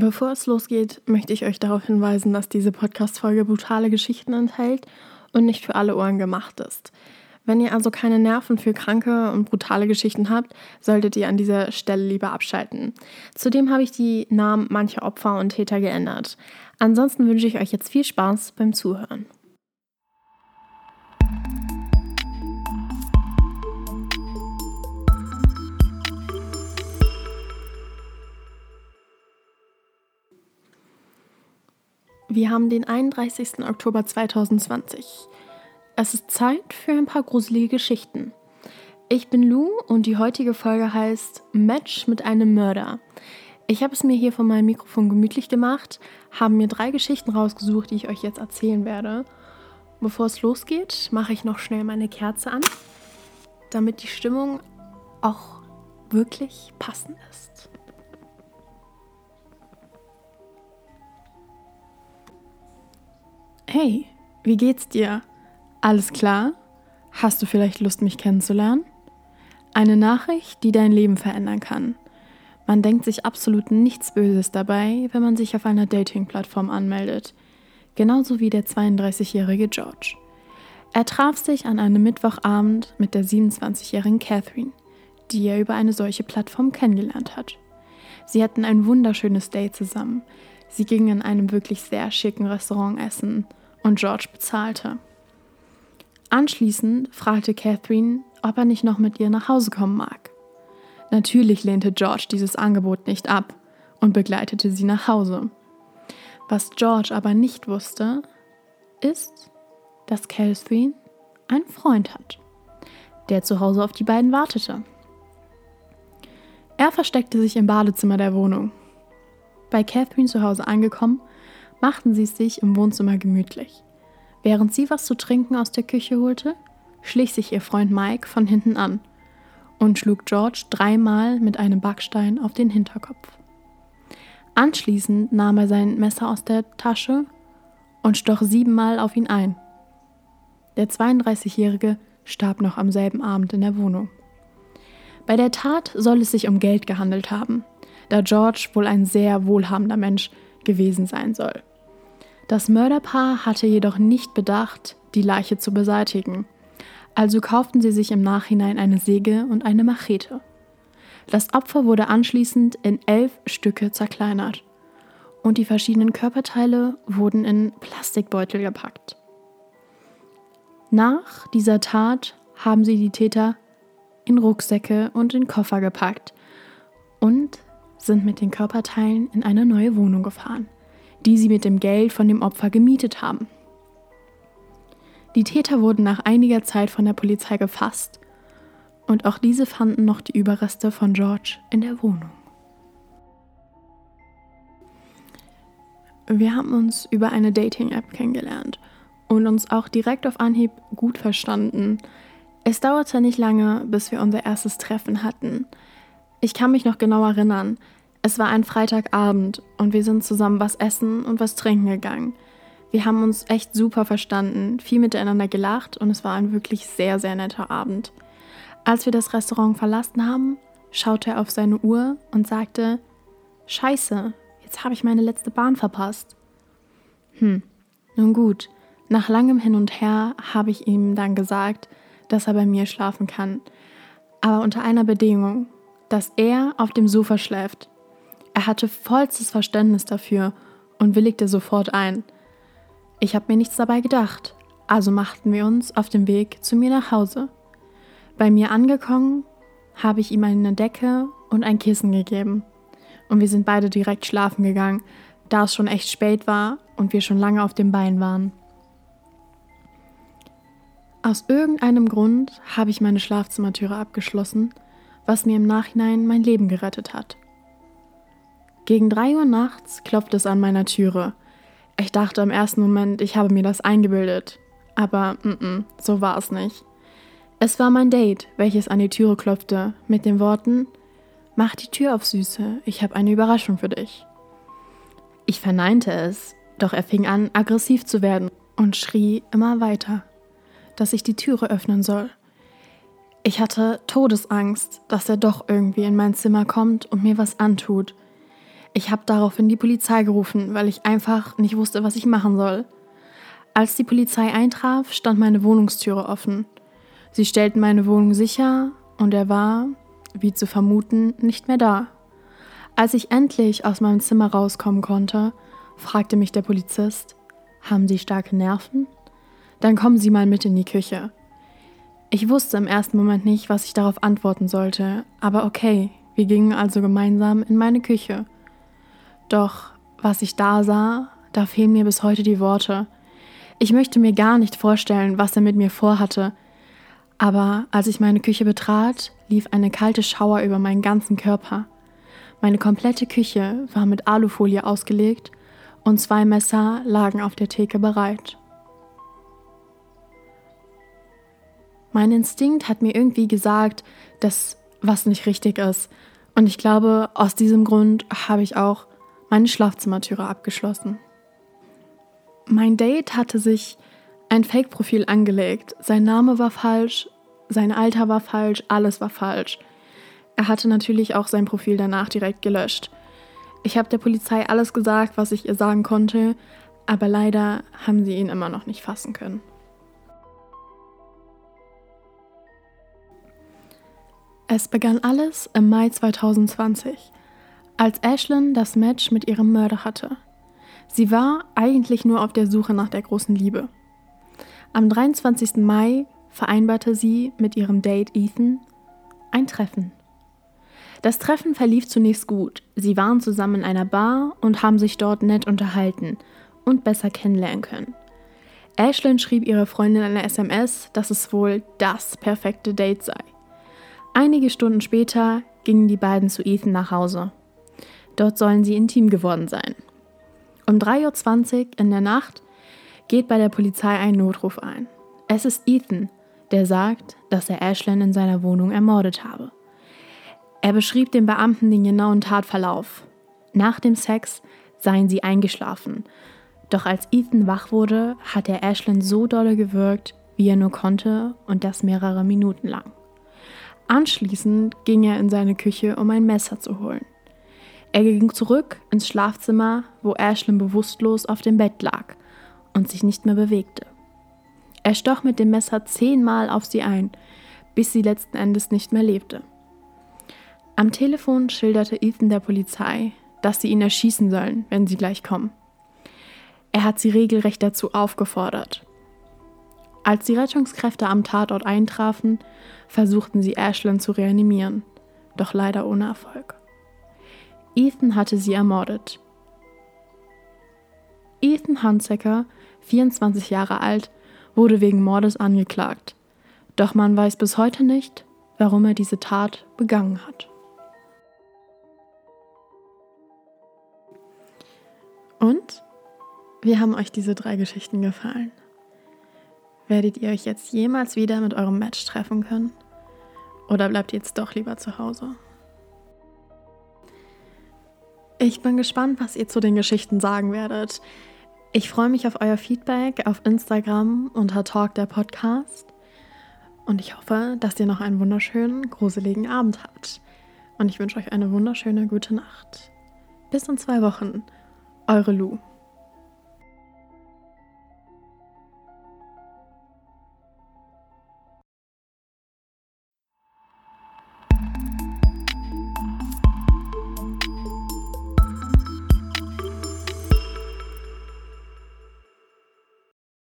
Bevor es losgeht, möchte ich euch darauf hinweisen, dass diese Podcast-Folge brutale Geschichten enthält und nicht für alle Ohren gemacht ist. Wenn ihr also keine Nerven für kranke und brutale Geschichten habt, solltet ihr an dieser Stelle lieber abschalten. Zudem habe ich die Namen mancher Opfer und Täter geändert. Ansonsten wünsche ich euch jetzt viel Spaß beim Zuhören. Wir haben den 31. Oktober 2020. Es ist Zeit für ein paar gruselige Geschichten. Ich bin Lou und die heutige Folge heißt Match mit einem Mörder. Ich habe es mir hier von meinem Mikrofon gemütlich gemacht, habe mir drei Geschichten rausgesucht, die ich euch jetzt erzählen werde. Bevor es losgeht, mache ich noch schnell meine Kerze an, damit die Stimmung auch wirklich passend ist. Hey, wie geht's dir? Alles klar? Hast du vielleicht Lust, mich kennenzulernen? Eine Nachricht, die dein Leben verändern kann. Man denkt sich absolut nichts Böses dabei, wenn man sich auf einer Dating-Plattform anmeldet. Genauso wie der 32-jährige George. Er traf sich an einem Mittwochabend mit der 27-jährigen Catherine, die er über eine solche Plattform kennengelernt hat. Sie hatten ein wunderschönes Date zusammen. Sie gingen in einem wirklich sehr schicken Restaurant essen und George bezahlte. Anschließend fragte Catherine, ob er nicht noch mit ihr nach Hause kommen mag. Natürlich lehnte George dieses Angebot nicht ab und begleitete sie nach Hause. Was George aber nicht wusste, ist, dass Catherine einen Freund hat, der zu Hause auf die beiden wartete. Er versteckte sich im Badezimmer der Wohnung. Bei Catherine zu Hause angekommen, machten sie sich im Wohnzimmer gemütlich. Während sie was zu trinken aus der Küche holte, schlich sich ihr Freund Mike von hinten an und schlug George dreimal mit einem Backstein auf den Hinterkopf. Anschließend nahm er sein Messer aus der Tasche und stoch siebenmal auf ihn ein. Der 32-Jährige starb noch am selben Abend in der Wohnung. Bei der Tat soll es sich um Geld gehandelt haben, da George wohl ein sehr wohlhabender Mensch gewesen sein soll. Das Mörderpaar hatte jedoch nicht bedacht, die Leiche zu beseitigen. Also kauften sie sich im Nachhinein eine Säge und eine Machete. Das Opfer wurde anschließend in elf Stücke zerkleinert und die verschiedenen Körperteile wurden in Plastikbeutel gepackt. Nach dieser Tat haben sie die Täter in Rucksäcke und in Koffer gepackt und sind mit den Körperteilen in eine neue Wohnung gefahren die sie mit dem Geld von dem Opfer gemietet haben. Die Täter wurden nach einiger Zeit von der Polizei gefasst und auch diese fanden noch die Überreste von George in der Wohnung. Wir haben uns über eine Dating-App kennengelernt und uns auch direkt auf Anhieb gut verstanden. Es dauerte nicht lange, bis wir unser erstes Treffen hatten. Ich kann mich noch genau erinnern, es war ein Freitagabend und wir sind zusammen was essen und was trinken gegangen. Wir haben uns echt super verstanden, viel miteinander gelacht und es war ein wirklich sehr, sehr netter Abend. Als wir das Restaurant verlassen haben, schaute er auf seine Uhr und sagte, Scheiße, jetzt habe ich meine letzte Bahn verpasst. Hm, nun gut, nach langem Hin und Her habe ich ihm dann gesagt, dass er bei mir schlafen kann, aber unter einer Bedingung, dass er auf dem Sofa schläft er hatte vollstes Verständnis dafür und willigte sofort ein. Ich habe mir nichts dabei gedacht, also machten wir uns auf den Weg zu mir nach Hause. Bei mir angekommen, habe ich ihm eine Decke und ein Kissen gegeben. Und wir sind beide direkt schlafen gegangen, da es schon echt spät war und wir schon lange auf dem Bein waren. Aus irgendeinem Grund habe ich meine Schlafzimmertüre abgeschlossen, was mir im Nachhinein mein Leben gerettet hat. Gegen drei Uhr nachts klopfte es an meiner Türe. Ich dachte im ersten Moment, ich habe mir das eingebildet. Aber mm -mm, so war es nicht. Es war mein Date, welches an die Türe klopfte, mit den Worten: Mach die Tür auf, Süße, ich habe eine Überraschung für dich. Ich verneinte es, doch er fing an, aggressiv zu werden und schrie immer weiter, dass ich die Türe öffnen soll. Ich hatte Todesangst, dass er doch irgendwie in mein Zimmer kommt und mir was antut. Ich habe daraufhin die Polizei gerufen, weil ich einfach nicht wusste, was ich machen soll. Als die Polizei eintraf, stand meine Wohnungstüre offen. Sie stellten meine Wohnung sicher und er war, wie zu vermuten, nicht mehr da. Als ich endlich aus meinem Zimmer rauskommen konnte, fragte mich der Polizist, haben Sie starke Nerven? Dann kommen Sie mal mit in die Küche. Ich wusste im ersten Moment nicht, was ich darauf antworten sollte, aber okay, wir gingen also gemeinsam in meine Küche. Doch was ich da sah, da fehlen mir bis heute die Worte. Ich möchte mir gar nicht vorstellen, was er mit mir vorhatte. Aber als ich meine Küche betrat, lief eine kalte Schauer über meinen ganzen Körper. Meine komplette Küche war mit Alufolie ausgelegt und zwei Messer lagen auf der Theke bereit. Mein Instinkt hat mir irgendwie gesagt, dass was nicht richtig ist. Und ich glaube, aus diesem Grund habe ich auch meine Schlafzimmertüre abgeschlossen. Mein Date hatte sich ein Fake-Profil angelegt. Sein Name war falsch, sein Alter war falsch, alles war falsch. Er hatte natürlich auch sein Profil danach direkt gelöscht. Ich habe der Polizei alles gesagt, was ich ihr sagen konnte, aber leider haben sie ihn immer noch nicht fassen können. Es begann alles im Mai 2020, als Ashlyn das Match mit ihrem Mörder hatte. Sie war eigentlich nur auf der Suche nach der großen Liebe. Am 23. Mai vereinbarte sie mit ihrem Date Ethan ein Treffen. Das Treffen verlief zunächst gut. Sie waren zusammen in einer Bar und haben sich dort nett unterhalten und besser kennenlernen können. Ashlyn schrieb ihrer Freundin eine SMS, dass es wohl das perfekte Date sei. Einige Stunden später gingen die beiden zu Ethan nach Hause. Dort sollen sie intim geworden sein. Um 3.20 Uhr in der Nacht geht bei der Polizei ein Notruf ein. Es ist Ethan, der sagt, dass er Ashlyn in seiner Wohnung ermordet habe. Er beschrieb dem Beamten den genauen Tatverlauf. Nach dem Sex seien sie eingeschlafen. Doch als Ethan wach wurde, hat er Ashlyn so dolle gewürgt, wie er nur konnte, und das mehrere Minuten lang. Anschließend ging er in seine Küche, um ein Messer zu holen. Er ging zurück ins Schlafzimmer, wo Ashlyn bewusstlos auf dem Bett lag und sich nicht mehr bewegte. Er stoch mit dem Messer zehnmal auf sie ein, bis sie letzten Endes nicht mehr lebte. Am Telefon schilderte Ethan der Polizei, dass sie ihn erschießen sollen, wenn sie gleich kommen. Er hat sie regelrecht dazu aufgefordert. Als die Rettungskräfte am Tatort eintrafen, versuchten sie Ashlyn zu reanimieren, doch leider ohne Erfolg. Ethan hatte sie ermordet. Ethan Hansecker, 24 Jahre alt, wurde wegen Mordes angeklagt. Doch man weiß bis heute nicht, warum er diese Tat begangen hat. Und? Wie haben euch diese drei Geschichten gefallen? Werdet ihr euch jetzt jemals wieder mit eurem Match treffen können? Oder bleibt ihr jetzt doch lieber zu Hause? Ich bin gespannt, was ihr zu den Geschichten sagen werdet. Ich freue mich auf euer Feedback auf Instagram unter Talk der Podcast. Und ich hoffe, dass ihr noch einen wunderschönen, gruseligen Abend habt. Und ich wünsche euch eine wunderschöne gute Nacht. Bis in zwei Wochen. Eure Lou.